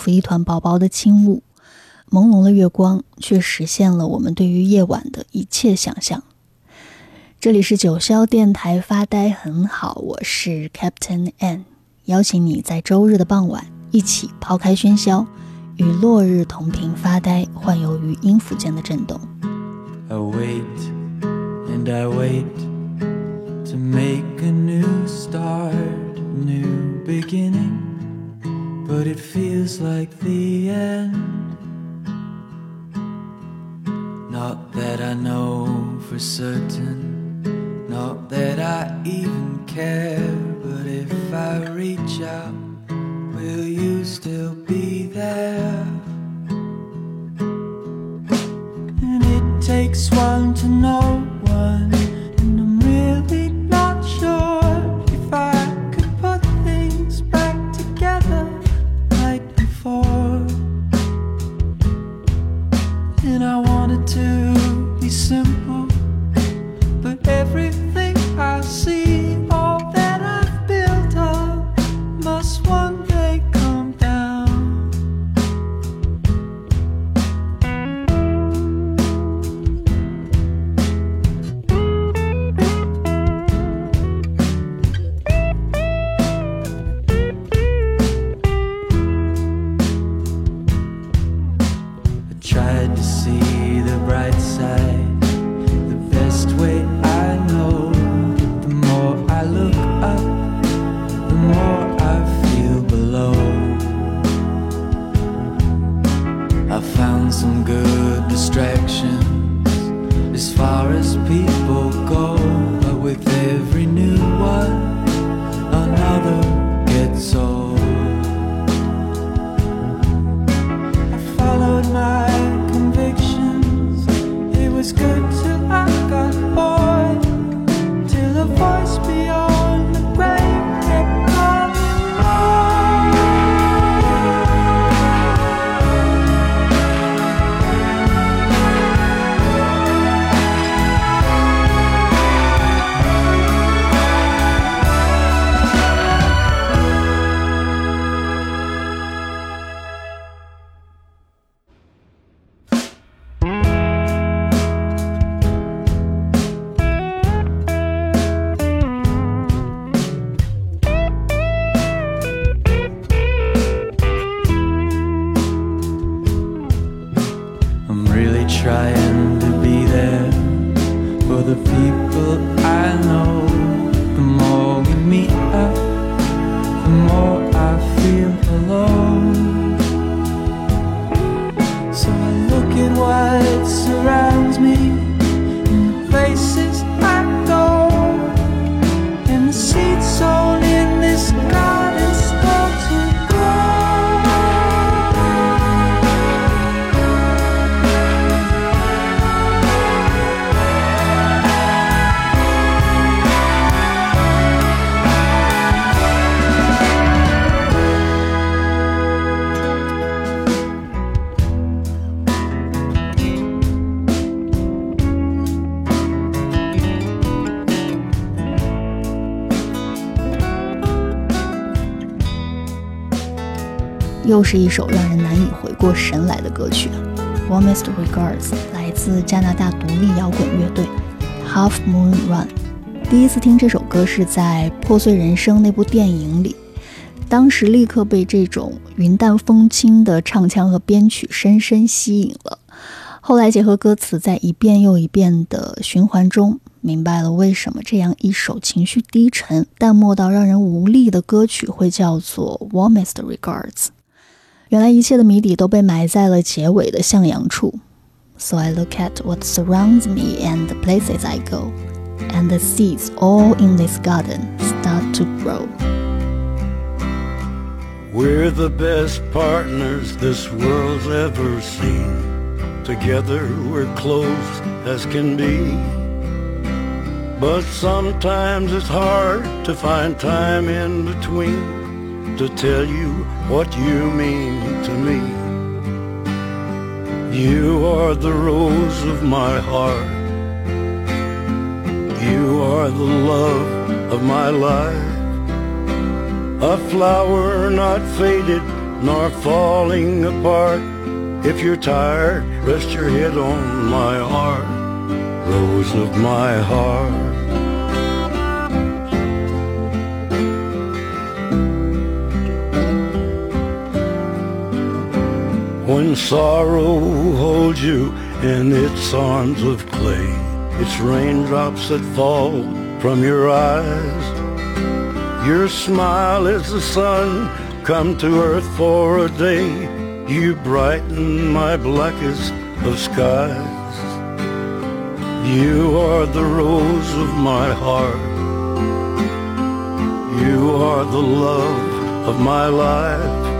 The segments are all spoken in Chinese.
仿佛一团薄薄的轻雾，朦胧的月光却实现了我们对于夜晚的一切想象。这里是九霄电台发呆很好，我是 Captain N，邀请你在周日的傍晚一起抛开喧嚣，与落日同频发呆，幻游于音符间的震动。I wait and I wait to make a new start, new beginning, but it feels like the end. Not that I know for certain not that I even care, but if I reach out, will you still be there? And it takes one to know one, 又是一首让人难以回过神来的歌曲。Warmest Regards 来自加拿大独立摇滚乐队 Half Moon Run。第一次听这首歌是在《破碎人生》那部电影里，当时立刻被这种云淡风轻的唱腔和编曲深深吸引了。后来结合歌词，在一遍又一遍的循环中，明白了为什么这样一首情绪低沉、淡漠到让人无力的歌曲会叫做 Warmest Regards。原来一切的谜底都被埋在了结尾的向阳处。So I look at what surrounds me and the places I go, and the seeds all in this garden start to grow. We're the best partners this world's ever seen. Together we're close as can be. But sometimes it's hard to find time in between to tell you what you mean to me. You are the rose of my heart. You are the love of my life. A flower not faded nor falling apart. If you're tired, rest your head on my heart, rose of my heart. When sorrow holds you in its arms of clay, it's raindrops that fall from your eyes. Your smile is the sun come to earth for a day. You brighten my blackest of skies. You are the rose of my heart. You are the love of my life.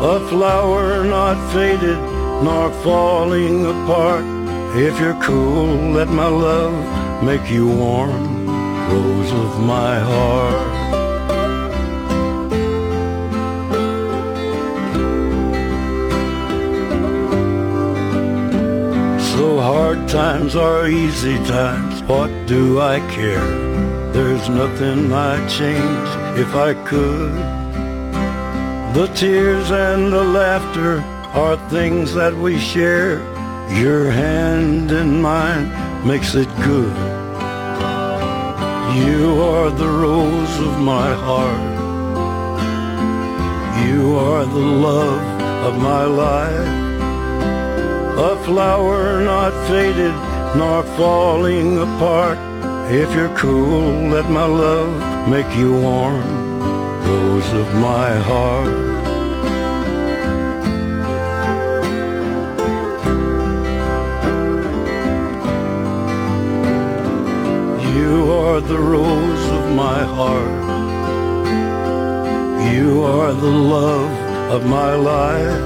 A flower not faded nor falling apart. If you're cool, let my love make you warm, rose of my heart. So hard times are easy times, what do I care? There's nothing I'd change if I could. The tears and the laughter are things that we share. Your hand in mine makes it good. You are the rose of my heart. You are the love of my life. A flower not faded nor falling apart. If you're cool, let my love make you warm rose of my heart. Are the rose of my heart. You are the love of my life.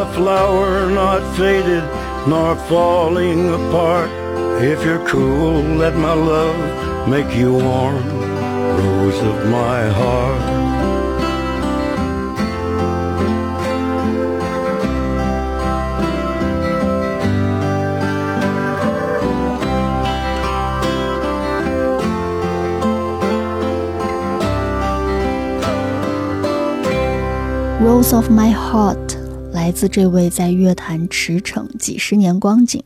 A flower not faded nor falling apart. If you're cool, let my love make you warm rose of my heart. Rose of My Heart 来自这位在乐坛驰骋几十年光景，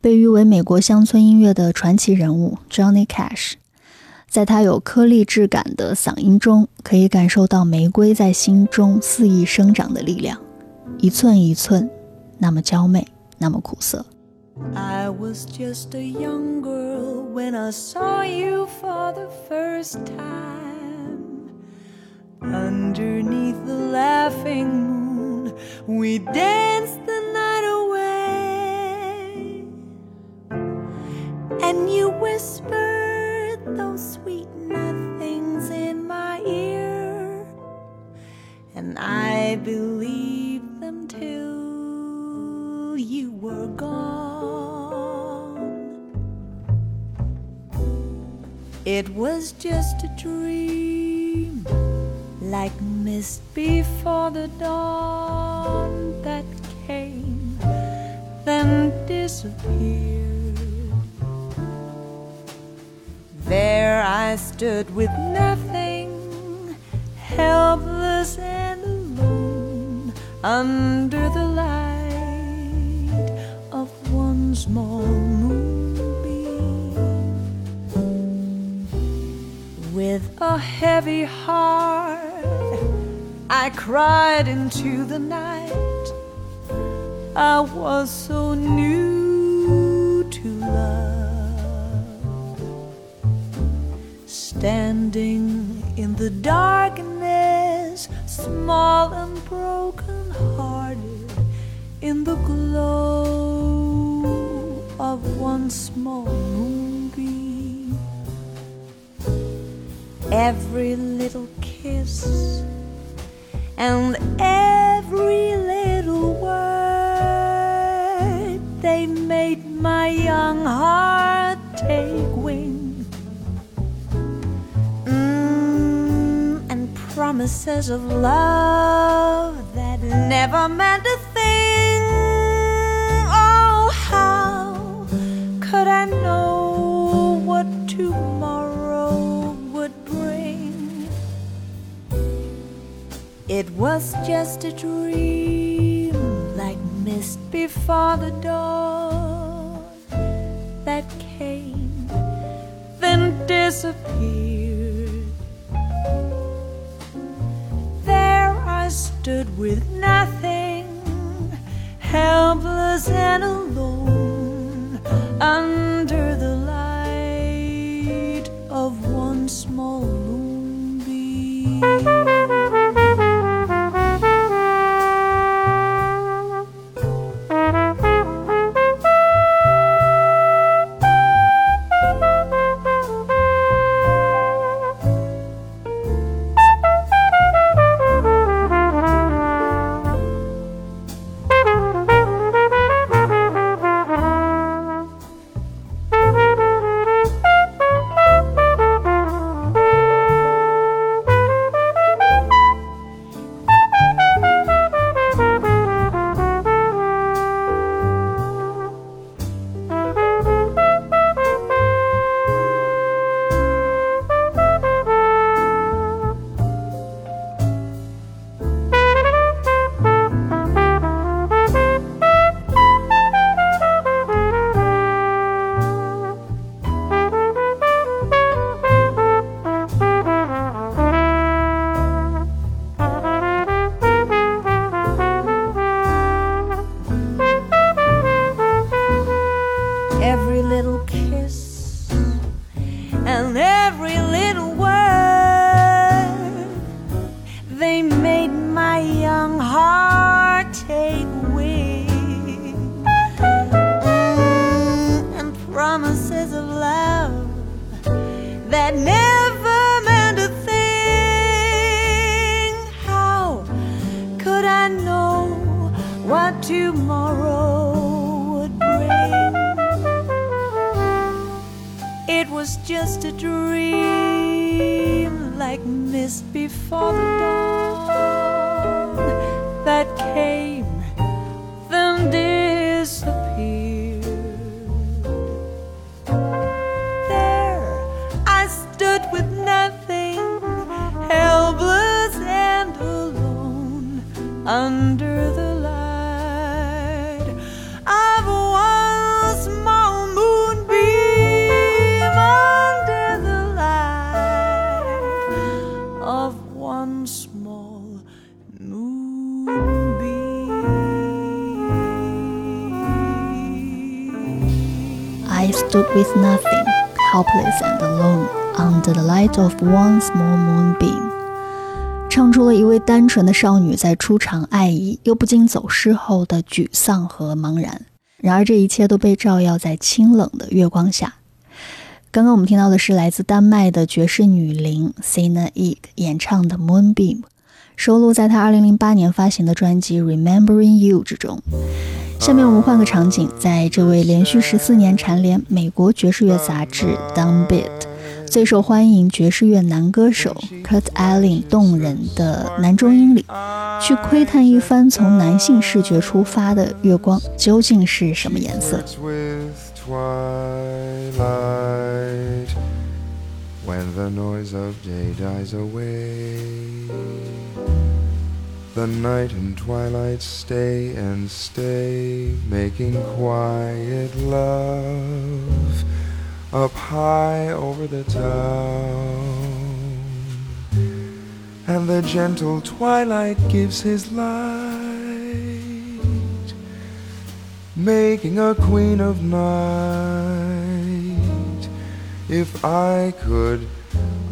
被誉为美国乡村音乐的传奇人物 Johnny Cash。在他有颗粒质感的嗓音中，可以感受到玫瑰在心中肆意生长的力量，一寸一寸，那么娇媚，那么苦涩。I was just a young girl when I saw you for the first time. Underneath the laughing moon, we danced the night away. And you whispered those sweet nothings in my ear, and I believed them till you were gone. It was just a dream, mist before the dawn that came, then disappeared. There I stood with nothing, helpless and alone, under the light of one small moonbeam. With a heavy heart, I cried into the night. I was so new to love. Standing in the darkness, small and broken hearted, in the glow of one small moonbeam. Every little kiss and every little word, they made my young heart take wing. Mm, and promises of love that never meant a It was just a dream, like mist before the dawn, that came, then disappeared. There I stood with nothing, helpless and alone, under the light of one small of one small moonbeam. 唱出了一位单纯的少女在初尝爱意又不禁走失后的沮丧和茫然。然而，这一切都被照耀在清冷的月光下。刚刚我们听到的是来自丹麦的爵士女伶 Sina Eek 演唱的《Moonbeam》，收录在她2008年发行的专辑《Remembering You》之中。下面我们换个场景，在这位连续十四年蝉联美国爵士乐杂志《Downbeat》最受欢迎爵士乐男歌手 Kurt Elling 动人的男中音里，去窥探一番从男性视觉出发的月光究竟是什么颜色。With twilight when the noise of day dies away. The night and twilight stay and stay, making quiet love up high over the town. And the gentle twilight gives his light making a queen of night. If I could,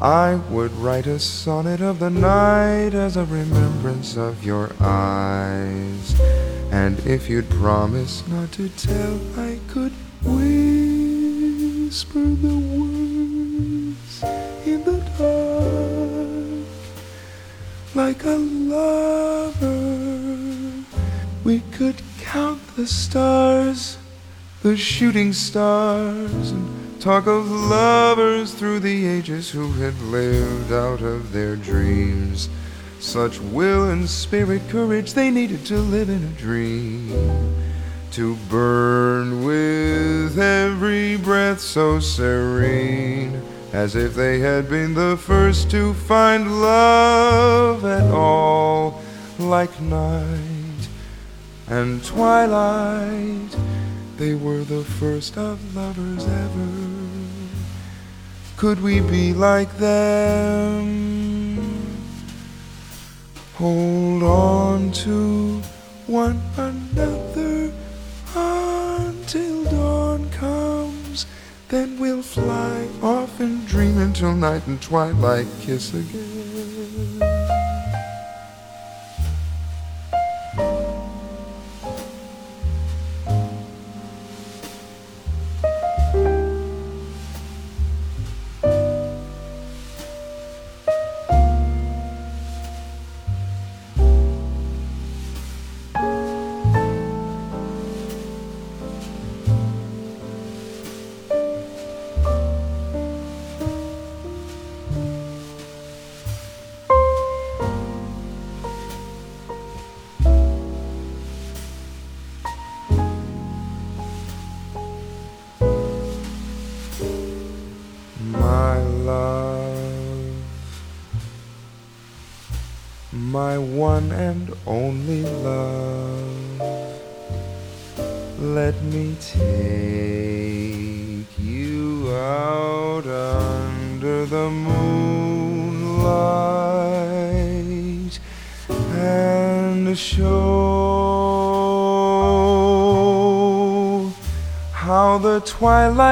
I would write a sonnet of the night as a remembrance of your eyes. And if you'd promise not to tell, I could whisper the words in the dark like a lover. We could count the stars, the shooting stars, and talk of lovers through the ages who had lived out of their dreams. Such will and spirit, courage they needed to live in a dream. To burn with every breath so serene, as if they had been the first to find love at all like night and twilight. They were the first of lovers ever. Could we be like them? Hold on to one another Then we'll fly off and dream until night and twilight kiss again.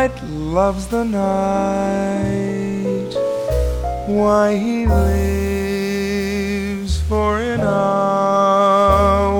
Twilight loves the night. Why he lives for an hour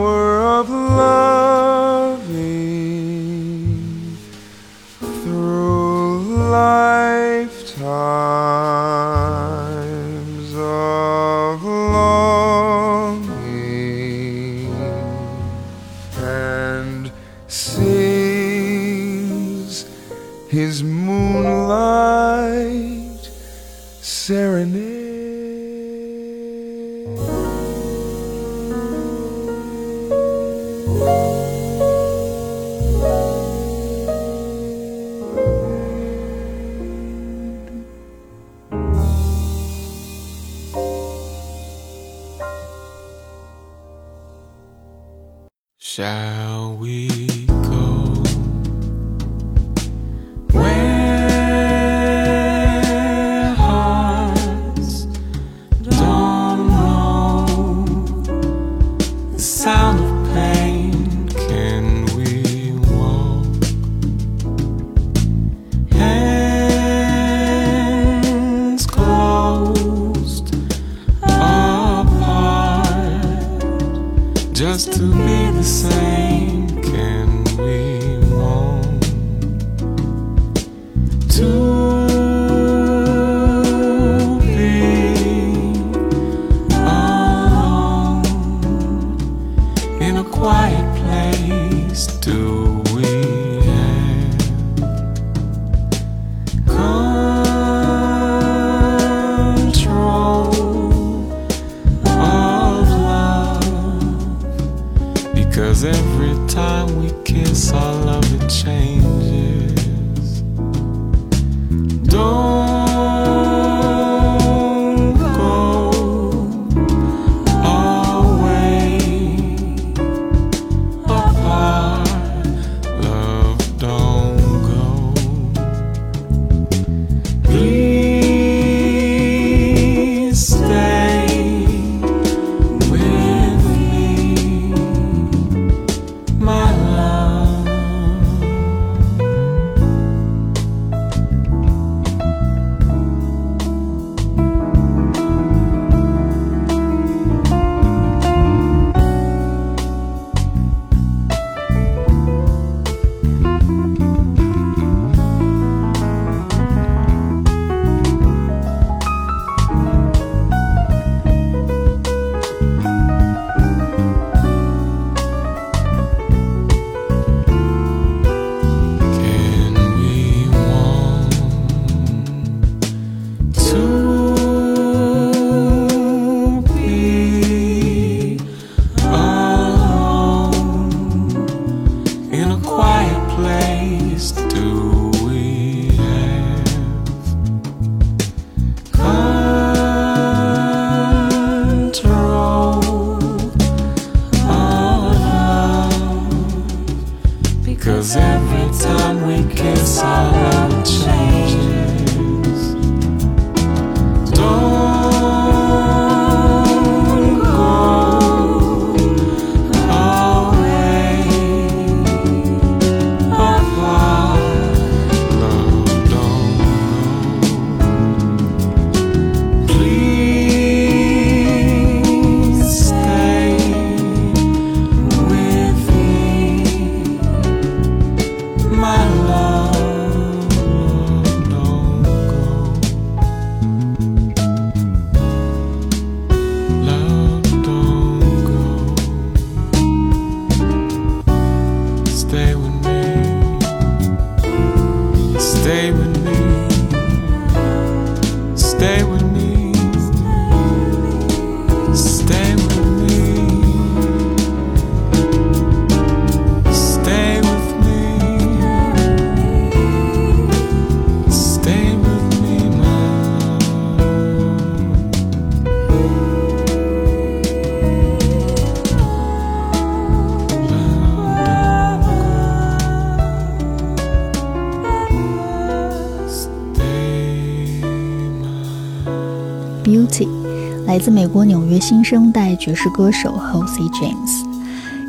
自美国纽约新生代爵士歌手 Halsey James，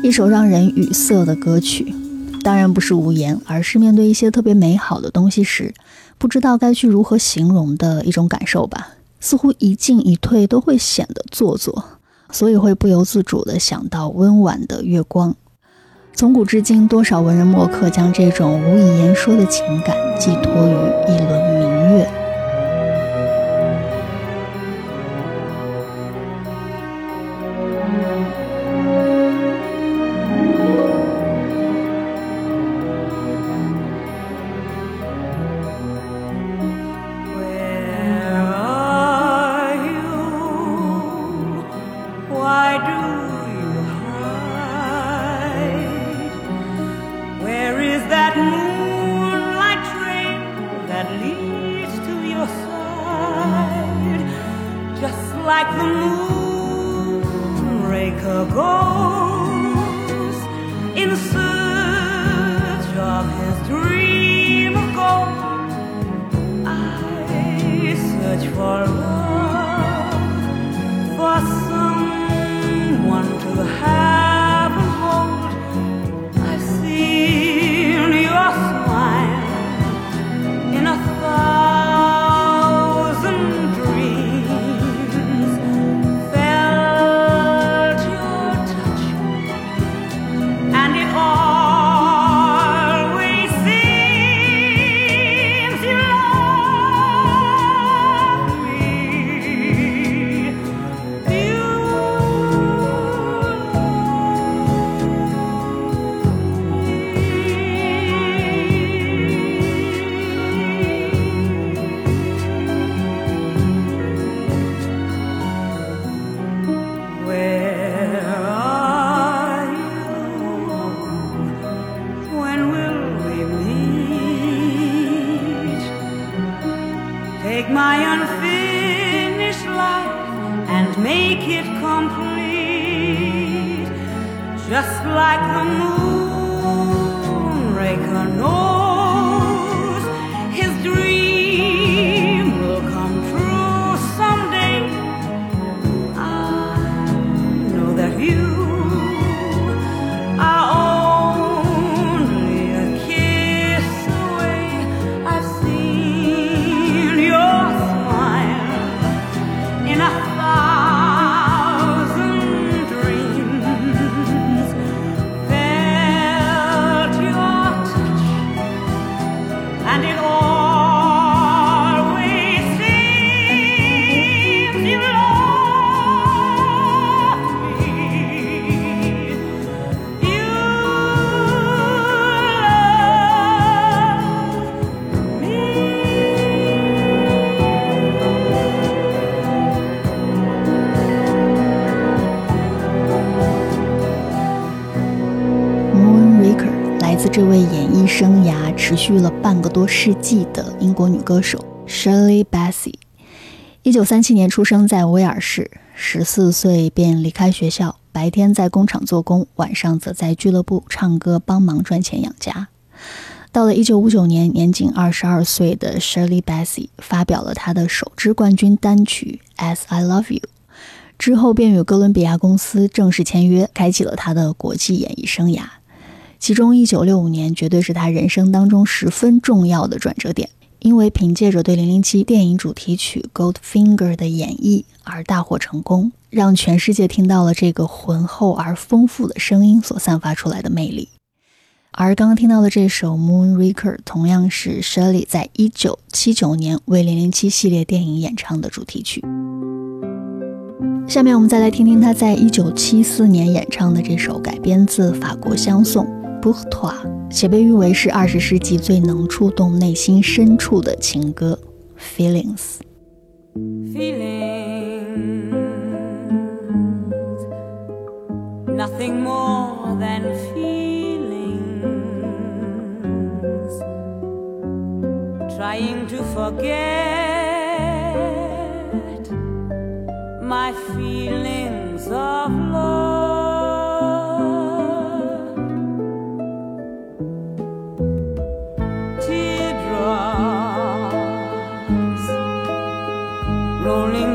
一首让人语塞的歌曲。当然不是无言，而是面对一些特别美好的东西时，不知道该去如何形容的一种感受吧。似乎一进一退都会显得做作，所以会不由自主地想到温婉的月光。从古至今，多少文人墨客将这种无以言说的情感寄托于一轮明续了半个多世纪的英国女歌手 Shirley Bassey。一九三七年出生在威尔士，十四岁便离开学校，白天在工厂做工，晚上则在俱乐部唱歌，帮忙赚钱养家。到了1959年，年仅22岁的 Shirley Bassey 发表了她的首支冠军单曲《As I Love You》，之后便与哥伦比亚公司正式签约，开启了她的国际演艺生涯。其中，1965年绝对是他人生当中十分重要的转折点，因为凭借着对《007》电影主题曲《Goldfinger》的演绎而大获成功，让全世界听到了这个浑厚而丰富的声音所散发出来的魅力。而刚刚听到的这首《Moonraker》同样是 Shirley 在一九七九年为《零零七》系列电影演唱的主题曲。下面我们再来听听他在一九七四年演唱的这首改编自法国香颂《b o u r t o i 且被誉为是二十世纪最能触动内心深处的情歌《Feelings》。Nothing more than feelings. Trying to forget my feelings of love.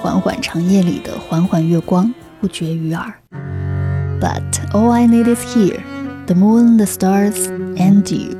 缓缓长夜里的缓缓月光不绝于耳 but all i need is here the moon the stars and you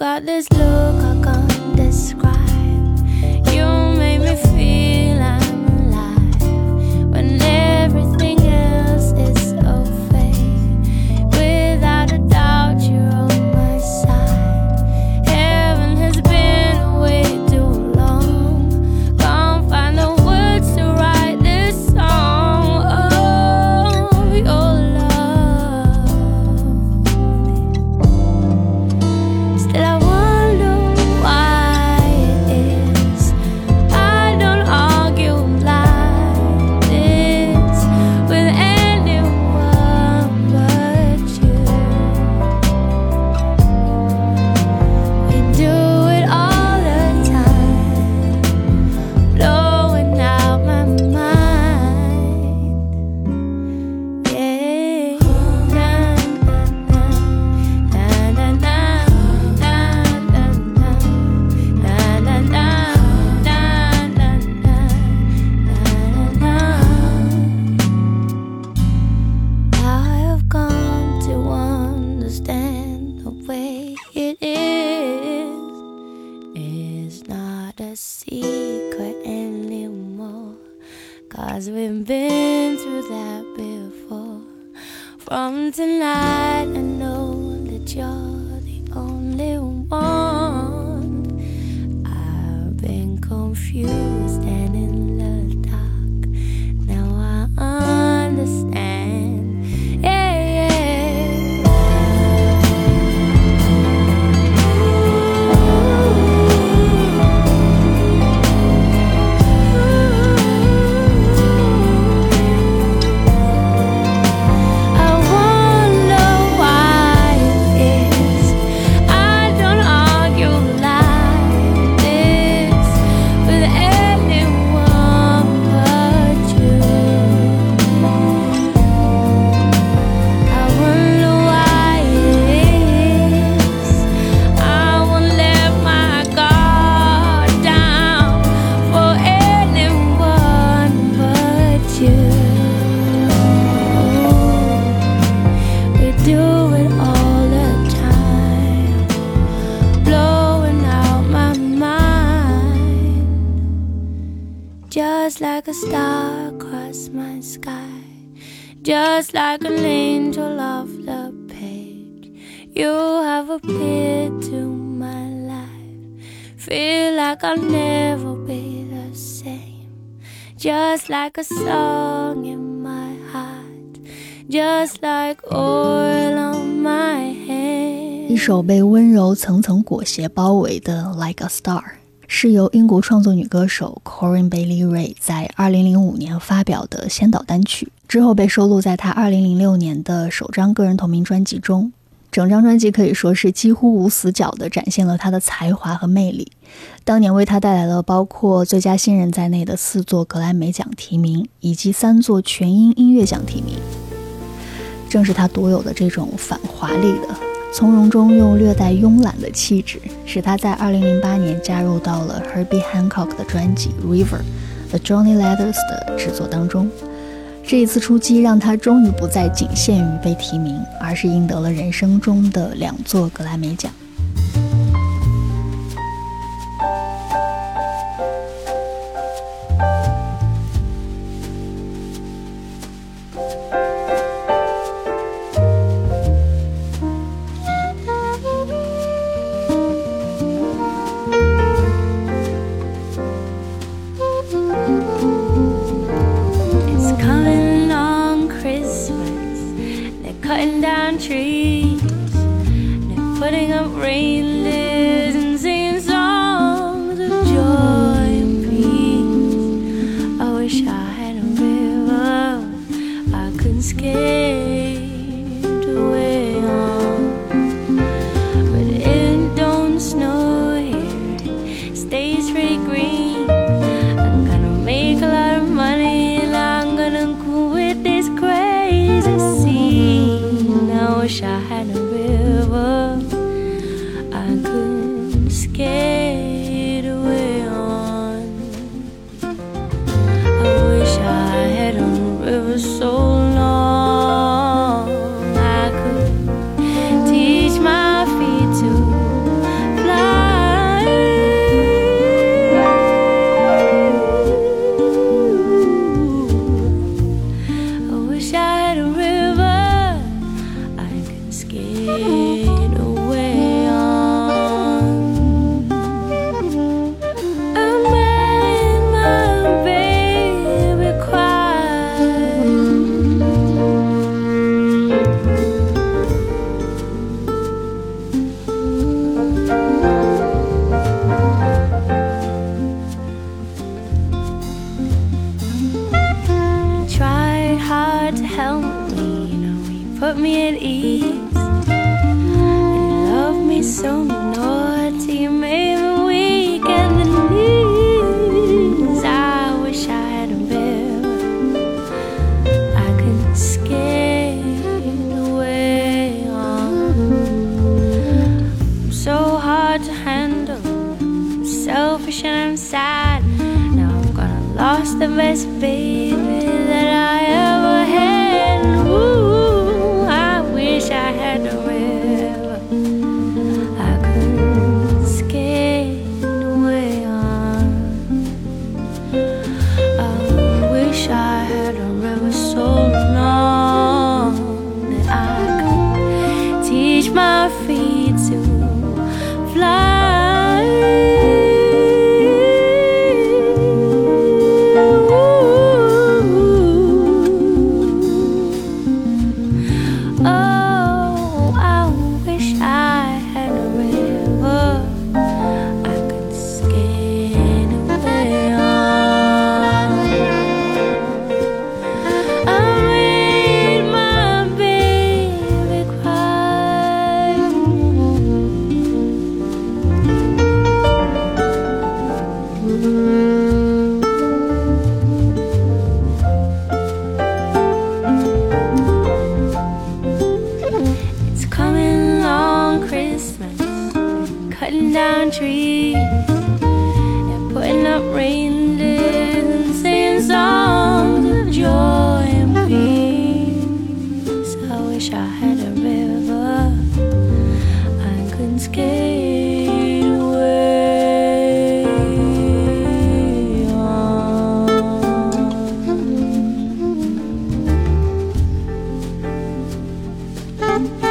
got this. a secret anymore. Cause we've been through that before. From tonight, I know that you're the only one. just like an angel off the page. You have appeared to my life, feel like I'll never be the same, just like a song in my heart, just like oil on my hand. 一首被温柔层层裹挟包围的《Like a Star》， 是由英国创作女歌手 Corinne Bailey Rae 在2005年发表的先导单曲，之后被收录在她2006年的首张个人同名专辑中。整张专辑可以说是几乎无死角地展现了她的才华和魅力，当年为她带来了包括最佳新人在内的四座格莱美奖提名，以及三座全英音乐奖提名。正是她独有的这种反华丽的、从容中又略带慵懒的气质，使他在2008年加入到了 Herbie Hancock 的专辑《River》The Johnny Letters 的制作当中。这一次出击，让他终于不再仅限于被提名，而是赢得了人生中的两座格莱美奖。Put me at ease. You love me so naughty, Bye.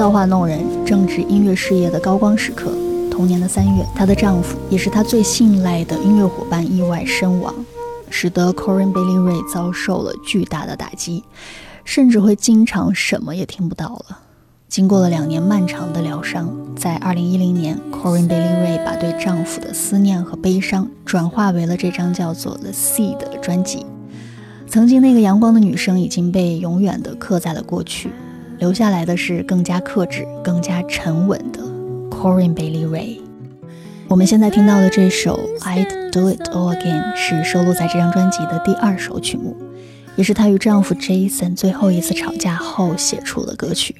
造化弄人，正值音乐事业的高光时刻。同年的三月，她的丈夫也是她最信赖的音乐伙伴意外身亡，使得 Corinne Bailey Ray 遭受了巨大的打击，甚至会经常什么也听不到了。经过了两年漫长的疗伤，在2010年，Corinne Bailey Ray 把对丈夫的思念和悲伤转化为了这张叫做《The Sea》的专辑。曾经那个阳光的女生已经被永远地刻在了过去。留下来的是更加克制、更加沉稳的 Corinne Bailey Ray。我们现在听到的这首《I'd Do It All Again》是收录在这张专辑的第二首曲目，也是她与丈夫 Jason 最后一次吵架后写出的歌曲。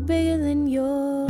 Bigger than your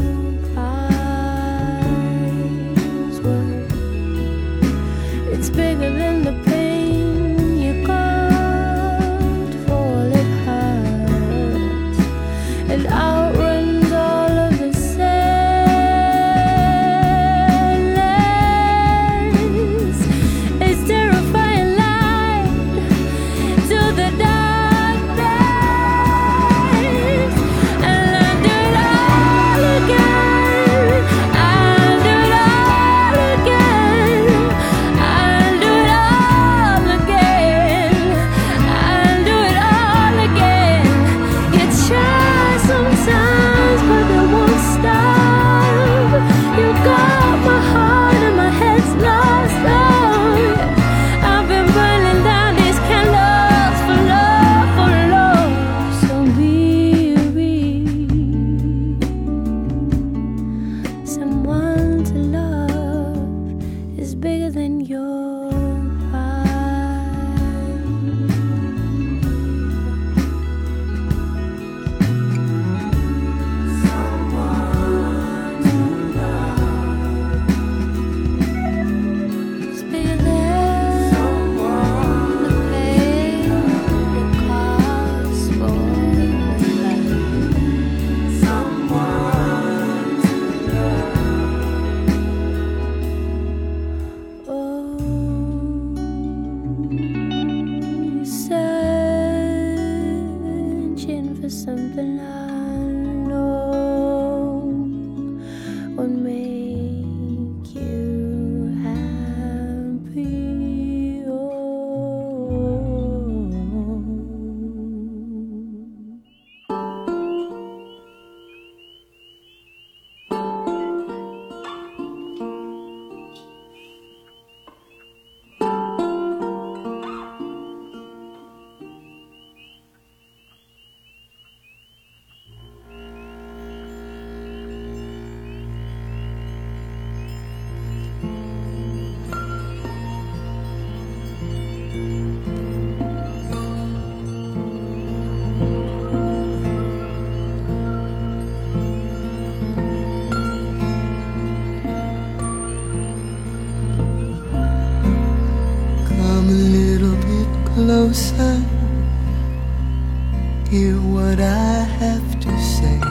son, hear what I have to say.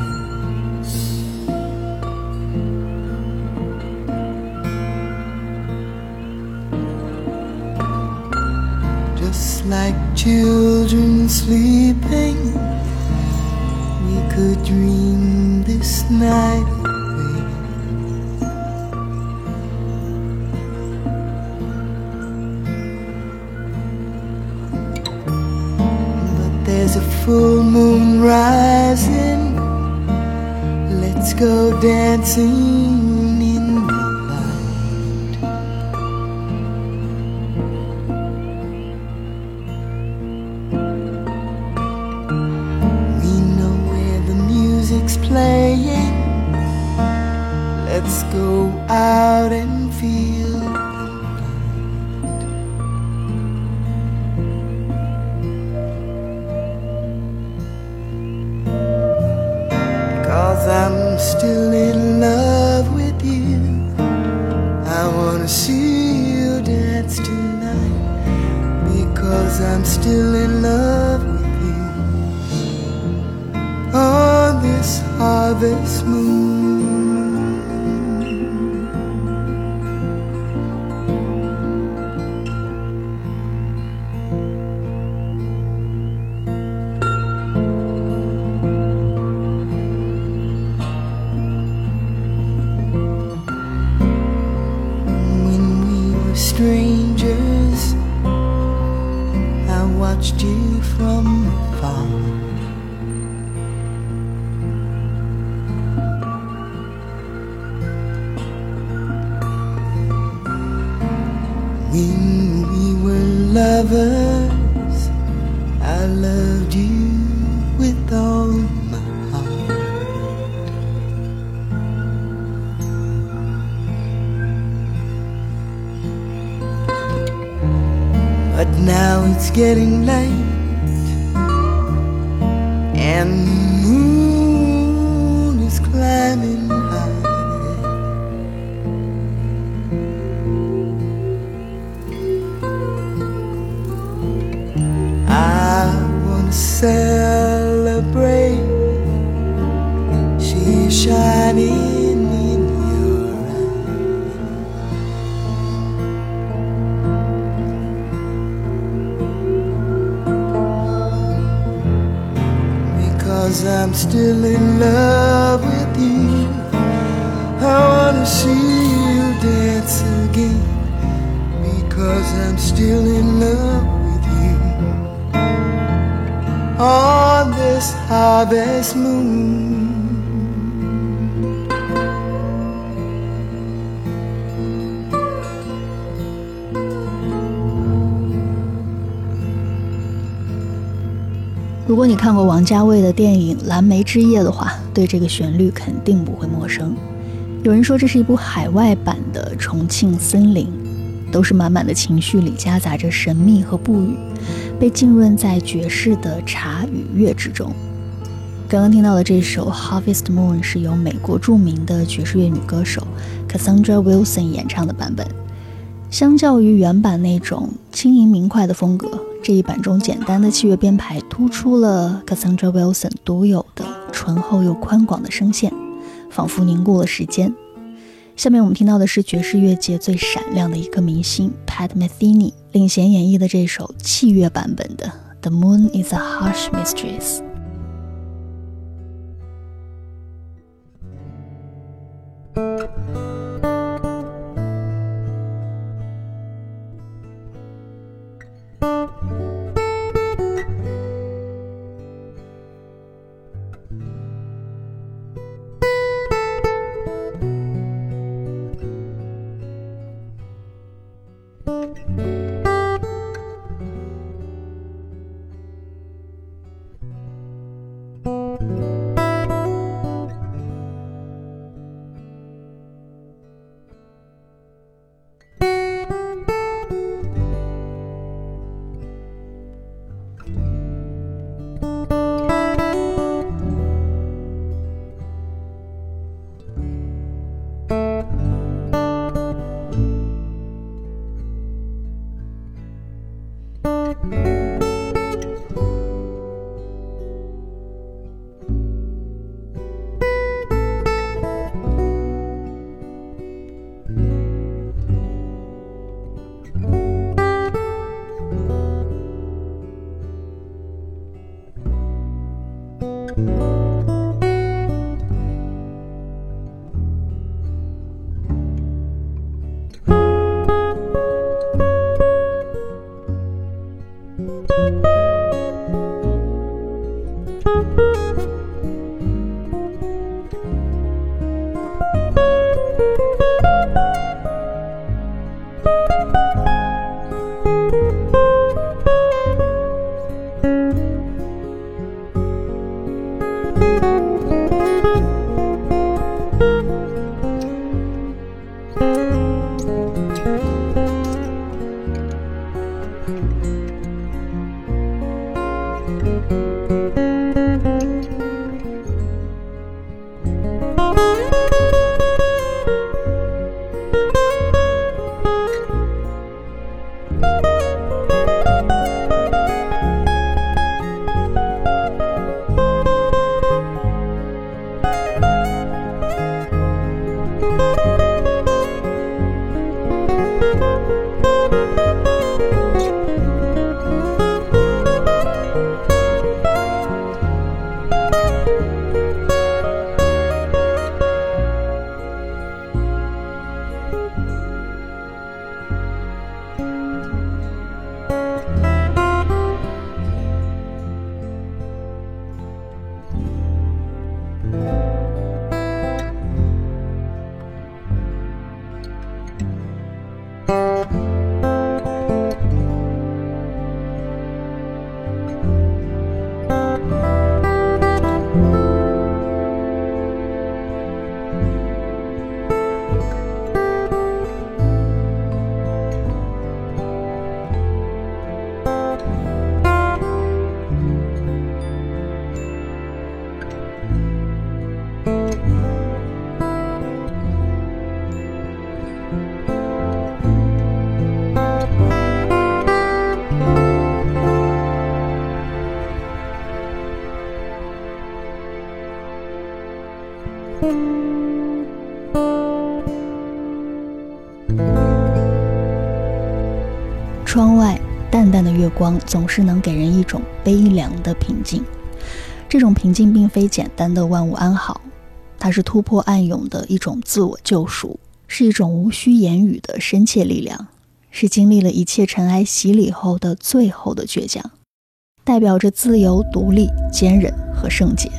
Strangers, I watched you from afar. Getting 家卫的电影《蓝莓之夜》的话，对这个旋律肯定不会陌生。有人说这是一部海外版的《重庆森林》，都是满满的情绪里夹杂着神秘和不语，被浸润在爵士的茶与乐之中。刚刚听到的这首《Harvest Moon》是由美国著名的爵士乐女歌手 Cassandra Wilson 演唱的版本。相较于原版那种轻盈明快的风格，这一版中简单的器乐编排突出了 Cassandra Wilson 独有的醇厚又宽广的声线，仿佛凝固了时间。下面我们听到的是爵士乐界最闪亮的一颗明星 Pat Metheny 领衔演绎的这首器乐版本的《The Moon Is a Harsh Mistress》。月光总是能给人一种悲凉的平静，这种平静并非简单的万物安好，它是突破暗涌的一种自我救赎，是一种无需言语的深切力量，是经历了一切尘埃洗礼后的最后的倔强，代表着自由、独立、坚韧和圣洁。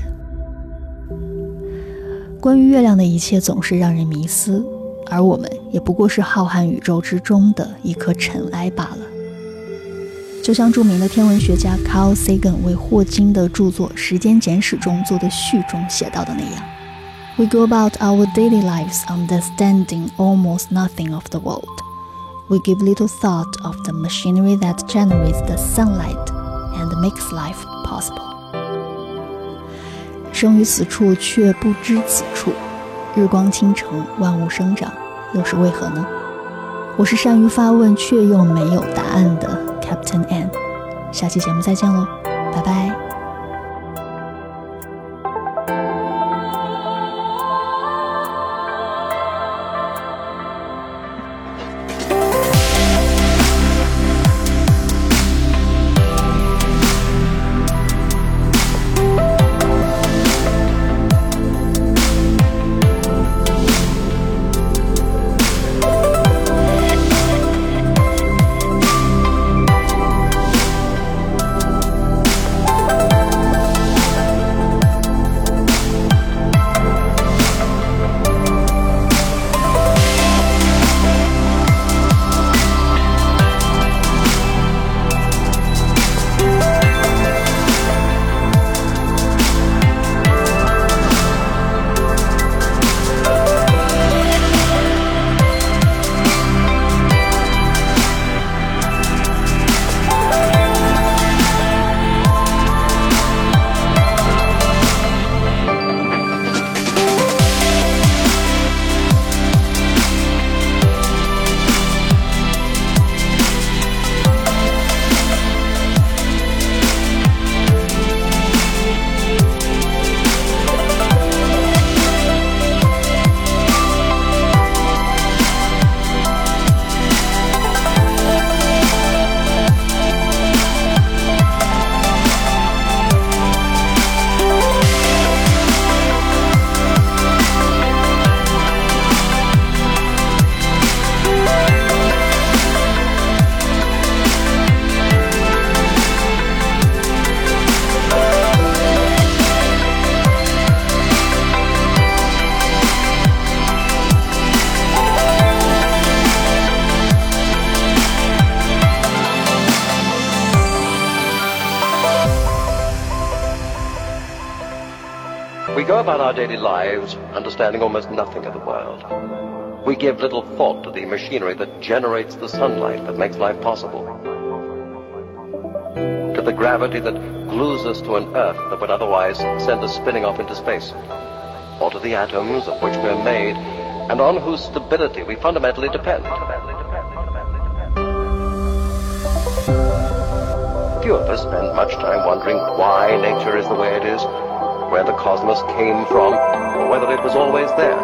关于月亮的一切总是让人迷思，而我们也不过是浩瀚宇宙之中的一颗尘埃罢了。就像着名的天文学家 Carl Sagan 为霍金的着作《时间简史》中做的序中写到的那样：“We go about our daily lives understanding almost nothing of the world. We give little thought of the machinery that generates the sunlight and makes life possible.” 生于此处，却不知此处。日光倾城，万物生长，又是为何呢？我是善于发问却又没有答案的 Captain N。下期节目再见喽，拜拜。Understanding almost nothing of the world. We give little thought to the machinery that generates the sunlight that makes life possible. To the gravity that glues us to an earth that would otherwise send us spinning off into space. Or to the atoms of which we're made and on whose stability we fundamentally depend. Few of us spend much time wondering why nature is the way it is, where the cosmos came from, or whether it was always there.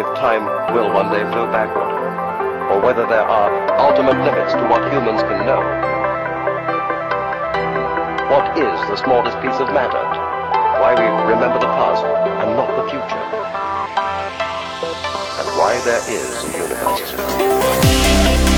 If time will one day flow backward, or whether there are ultimate limits to what humans can know. What is the smallest piece of matter? Why we remember the past and not the future? And why there is a universe.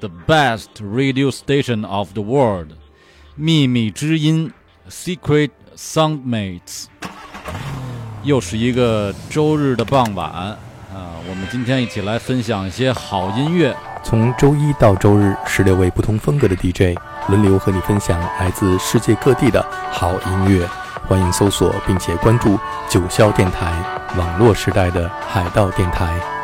，the best radio station of the world，秘密之音，secret soundmates。又是一个周日的傍晚啊，我们今天一起来分享一些好音乐。从周一到周日，十六位不同风格的 DJ 轮流和你分享来自世界各地的好音乐。欢迎搜索并且关注九霄电台，网络时代的海盗电台。